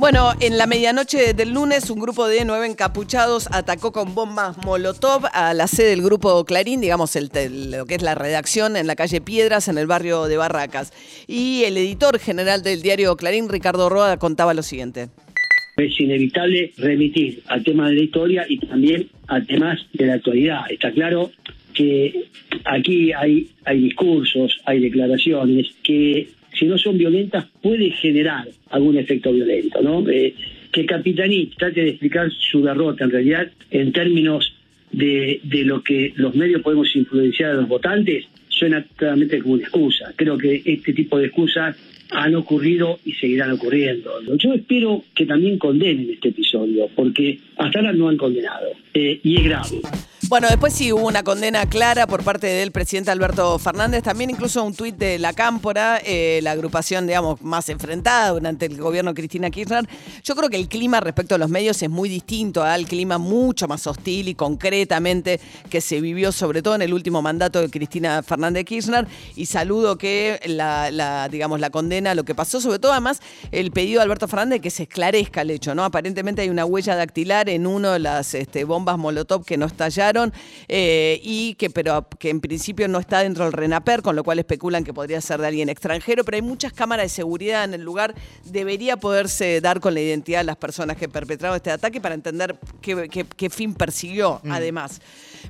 Bueno, en la medianoche del lunes, un grupo de nueve encapuchados atacó con bombas Molotov a la sede del grupo Clarín, digamos, el, lo que es la redacción en la calle Piedras, en el barrio de Barracas. Y el editor general del diario Clarín, Ricardo Roa, contaba lo siguiente. Es inevitable remitir al tema de la historia y también a temas de la actualidad. Está claro que aquí hay, hay discursos, hay declaraciones que si no son violentas, puede generar algún efecto violento, ¿no? Eh, que Capitaní trate de explicar su derrota en realidad en términos de, de lo que los medios podemos influenciar a los votantes, suena claramente como una excusa. Creo que este tipo de excusas han ocurrido y seguirán ocurriendo. Yo espero que también condenen este episodio, porque hasta ahora no han condenado, eh, y es grave. Bueno, después sí hubo una condena clara por parte del presidente Alberto Fernández, también incluso un tuit de La Cámpora, eh, la agrupación, digamos, más enfrentada durante el gobierno de Cristina Kirchner. Yo creo que el clima respecto a los medios es muy distinto al clima mucho más hostil y concretamente que se vivió sobre todo en el último mandato de Cristina Fernández Kirchner y saludo que la, digamos, la condena, lo que pasó, sobre todo además el pedido de Alberto Fernández que se esclarezca el hecho, ¿no? Aparentemente hay una huella dactilar en uno de las este, bombas Molotov que no estallaron eh, y que, pero que en principio no está dentro del RENAPER, con lo cual especulan que podría ser de alguien extranjero, pero hay muchas cámaras de seguridad en el lugar. Debería poderse dar con la identidad de las personas que perpetraron este ataque para entender qué, fin persiguió, mm. además.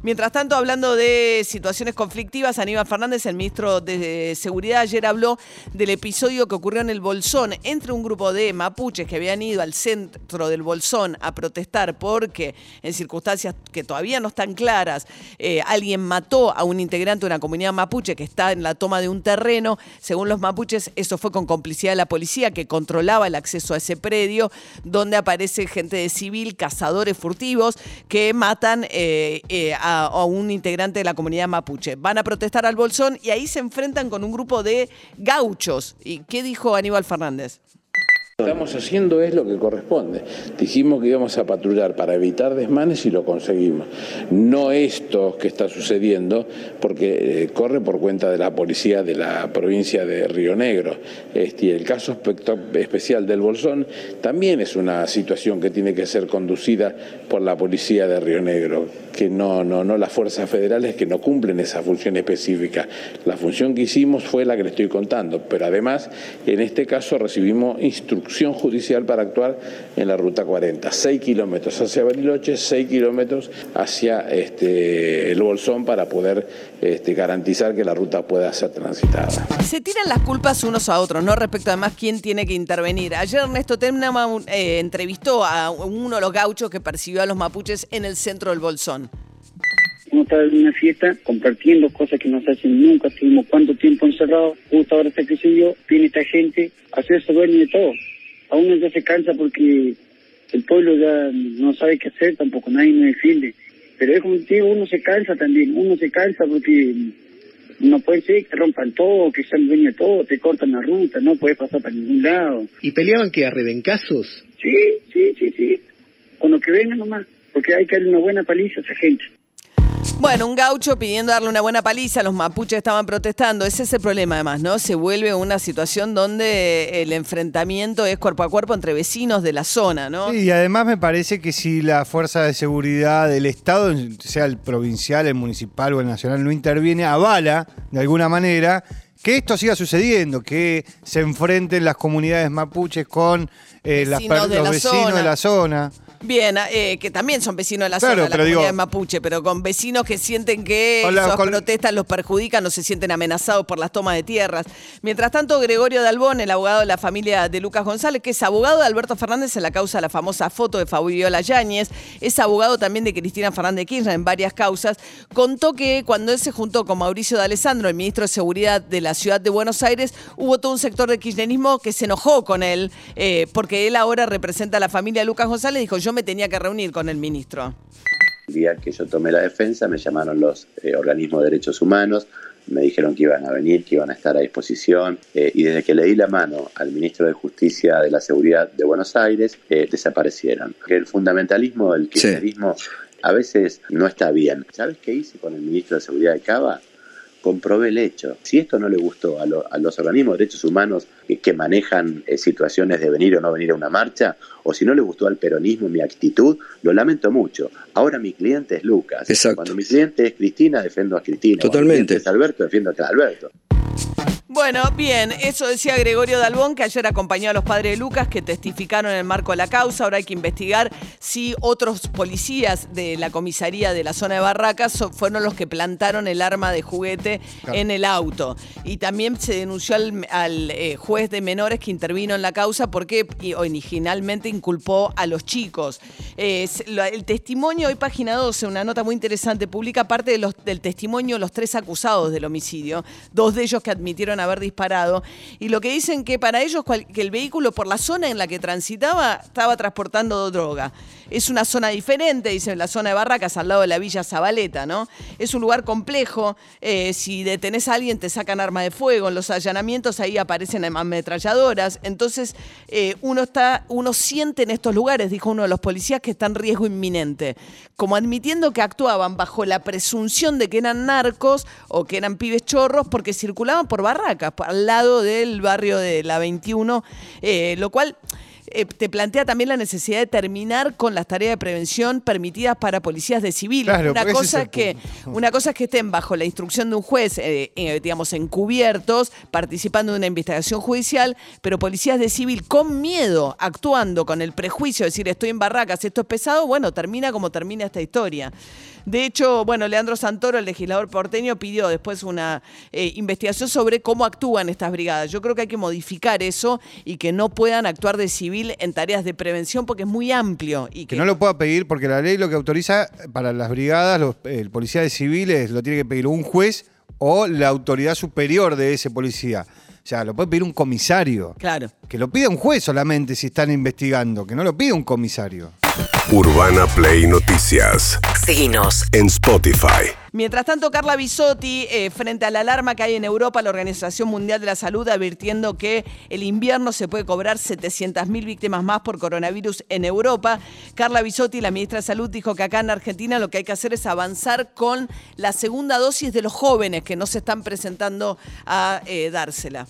Mientras tanto, hablando de situaciones conflictivas, Aníbal Fernández, el ministro de Seguridad, ayer habló del episodio que ocurrió en el Bolsón entre un grupo de mapuches que habían ido al centro del Bolsón a protestar porque en circunstancias que todavía no están claras, eh, alguien mató a un integrante de una comunidad mapuche que está en la toma de un terreno. Según los mapuches, eso fue con complicidad de la policía que controlaba el acceso a ese predio, donde aparece gente de civil, cazadores furtivos, que matan eh, eh, a, un integrante de la comunidad mapuche. Van a protestar al Bolsón y ahí se enfrentan con un grupo de gauchos. ¿Y qué dijo Aníbal Fernández? Estamos haciendo es lo que corresponde. Dijimos que íbamos a patrullar para evitar desmanes y lo conseguimos. No esto que está sucediendo, porque eh, corre por cuenta de la policía de la provincia de Río Negro. Este, el caso especial del Bolsón también es una situación que tiene que ser conducida por la policía de Río Negro, que no, no, no las fuerzas federales que no cumplen esa función específica. La función que hicimos fue la que le estoy contando, pero además en este caso recibimos instrucciones judicial para actuar en la ruta 40. 6 kilómetros hacia Bariloche, 6 kilómetros hacia este, el Bolsón para poder este, garantizar que la ruta pueda ser transitada. Se tiran las culpas unos a otros, ¿no? Respecto además quién tiene que intervenir. Ayer Ernesto Temnama eh, entrevistó a uno de los gauchos que persiguió a los mapuches en el centro del Bolsón uno está en una fiesta compartiendo cosas que no se hacen nunca, estuvimos cuánto tiempo encerrados, justo ahora está que se yo, viene esta gente, hacerse dueño de todo a uno ya se cansa porque el pueblo ya no sabe qué hacer, tampoco nadie me defiende. Pero es como te digo, uno se cansa también, uno se cansa porque no puede ser que rompan todo, que sean dueños de todo, te cortan la ruta, no puedes pasar para ningún lado. ¿Y peleaban que a rebencazos? Sí, sí, sí, sí. Con lo que vengan nomás, porque hay que darle una buena paliza a esa gente. Bueno, un gaucho pidiendo darle una buena paliza, los mapuches estaban protestando, ese es el problema además, ¿no? Se vuelve una situación donde el enfrentamiento es cuerpo a cuerpo entre vecinos de la zona, ¿no? Sí, y además me parece que si la fuerza de seguridad del Estado, sea el provincial, el municipal o el nacional, no interviene, avala de alguna manera que esto siga sucediendo, que se enfrenten las comunidades mapuches con eh, los vecinos de la zona. Bien, eh, que también son vecinos de la zona, de la comunidad de Mapuche, pero con vecinos que sienten que esas protestas los perjudican, no se sienten amenazados por las tomas de tierras. Mientras tanto, Gregorio Dalbón, el abogado de la familia de Lucas González, que es abogado de Alberto Fernández en la causa de la famosa foto de Fabiola Yáñez, es abogado también de Cristina Fernández Kirchner en varias causas, contó que cuando él se juntó con Mauricio de Alessandro, el ministro de Seguridad de la ciudad de Buenos Aires, hubo todo un sector del kirchnerismo que se enojó con él, eh, porque él ahora representa a la familia de Lucas González, dijo, yo me tenía que reunir con el ministro. El día que yo tomé la defensa me llamaron los eh, organismos de derechos humanos, me dijeron que iban a venir, que iban a estar a disposición eh, y desde que le di la mano al ministro de Justicia de la Seguridad de Buenos Aires, eh, desaparecieron. El fundamentalismo del kirchnerismo a veces no está bien. ¿Sabes qué hice con el ministro de Seguridad de Cava? Comprobé el hecho. Si esto no le gustó a, los organismos de derechos humanos que, manejan eh, situaciones de venir o no venir a una marcha, o si no le gustó al peronismo mi actitud, lo lamento mucho. Ahora mi cliente es Lucas. Cuando mi cliente es Cristina, defiendo a Cristina. Totalmente. Cuando mi cliente es Alberto, defiendo a Alberto. Bueno, bien, eso decía Gregorio Dalbón, que ayer acompañó a los padres de Lucas que testificaron en el marco de la causa. Ahora hay que investigar si otros policías de la comisaría de la zona de Barracas fueron los que plantaron el arma de juguete en el auto. Y también se denunció al, eh, juez de menores que intervino en la causa porque originalmente inculpó a los chicos. el testimonio, hoy página 12, una nota muy interesante, publica parte de los, del testimonio de los tres acusados del homicidio, dos de ellos que admitieron haber disparado. Y lo que dicen que para ellos que el vehículo por la zona en la que transitaba estaba transportando droga. Es una zona diferente, dicen, la zona de Barracas, al lado de la Villa Zabaleta, ¿no? Es un lugar complejo. Eh, si detenés a alguien, te sacan arma de fuego. En los allanamientos ahí aparecen ametralladoras. Entonces, eh, uno está, uno siente en estos lugares, dijo uno de los policías, que está en riesgo inminente. Como admitiendo que actuaban bajo la presunción de que eran narcos o que eran pibes chorros porque circulaban por Barracas, al lado del barrio de la 21, eh, lo cual eh, te plantea también la necesidad de terminar con las tareas de prevención permitidas para policías de civil. una, cosa es que, una cosa es que estén bajo la instrucción de un juez, eh, eh, digamos, encubiertos, participando de una investigación judicial, pero policías de civil con miedo, actuando con el prejuicio de decir estoy en barracas, esto es pesado, bueno, termina como termina esta historia. De hecho, bueno, Leandro Santoro, el legislador porteño, pidió después una investigación sobre cómo actúan estas brigadas. Yo creo que hay que modificar eso y que no puedan actuar de civil en tareas de prevención porque es muy amplio. Y que, no lo pueda pedir porque la ley lo que autoriza para las brigadas, los, el policía de civiles lo tiene que pedir un juez o la autoridad superior de ese policía. O sea, lo puede pedir un comisario. Claro. Que lo pida un juez solamente si están investigando, que no lo pida un comisario. Urbana Play Noticias. Seguinos en Spotify. Mientras tanto, Carla Bisotti, eh, frente a la alarma que hay en Europa, la Organización Mundial de la Salud advirtiendo que el invierno se puede cobrar 700.000 víctimas más por coronavirus en Europa. Carla Bisotti, la ministra de Salud, dijo que acá en Argentina lo que hay que hacer es avanzar con la segunda dosis de los jóvenes que no se están presentando a eh, dársela.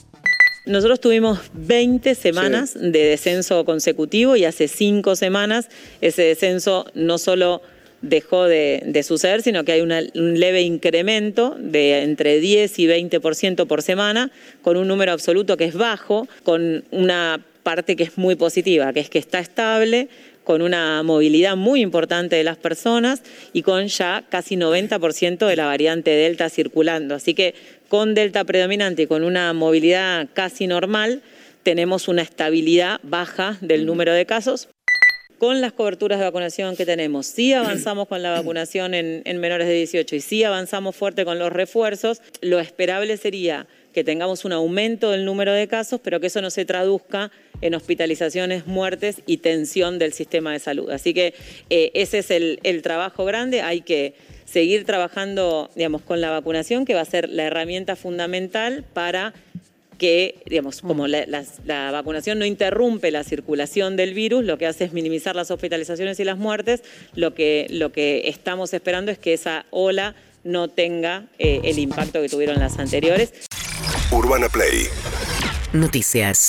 Nosotros tuvimos 20 semanas de descenso consecutivo y hace 5 semanas ese descenso no solo dejó de, suceder, sino que hay un leve incremento de entre 10 y 20% por semana, con un número absoluto que es bajo, con una parte que es muy positiva, que es que está estable, con una movilidad muy importante de las personas y con ya casi 90% de la variante Delta circulando. Así que con Delta predominante y con una movilidad casi normal, tenemos una estabilidad baja del número de casos. Con las coberturas de vacunación que tenemos, si avanzamos con la vacunación en, en menores de 18 y si avanzamos fuerte con los refuerzos, lo esperable sería que tengamos un aumento del número de casos, pero que eso no se traduzca en hospitalizaciones, muertes y tensión del sistema de salud. Así que eh, ese es el, trabajo grande. Hay que seguir trabajando, digamos, con la vacunación, que va a ser la herramienta fundamental para que, digamos, como la, la, vacunación no interrumpe la circulación del virus, lo que hace es minimizar las hospitalizaciones y las muertes, lo que, lo que estamos esperando es que esa ola no tenga eh, el impacto que tuvieron las anteriores. Urbana Play. Noticias.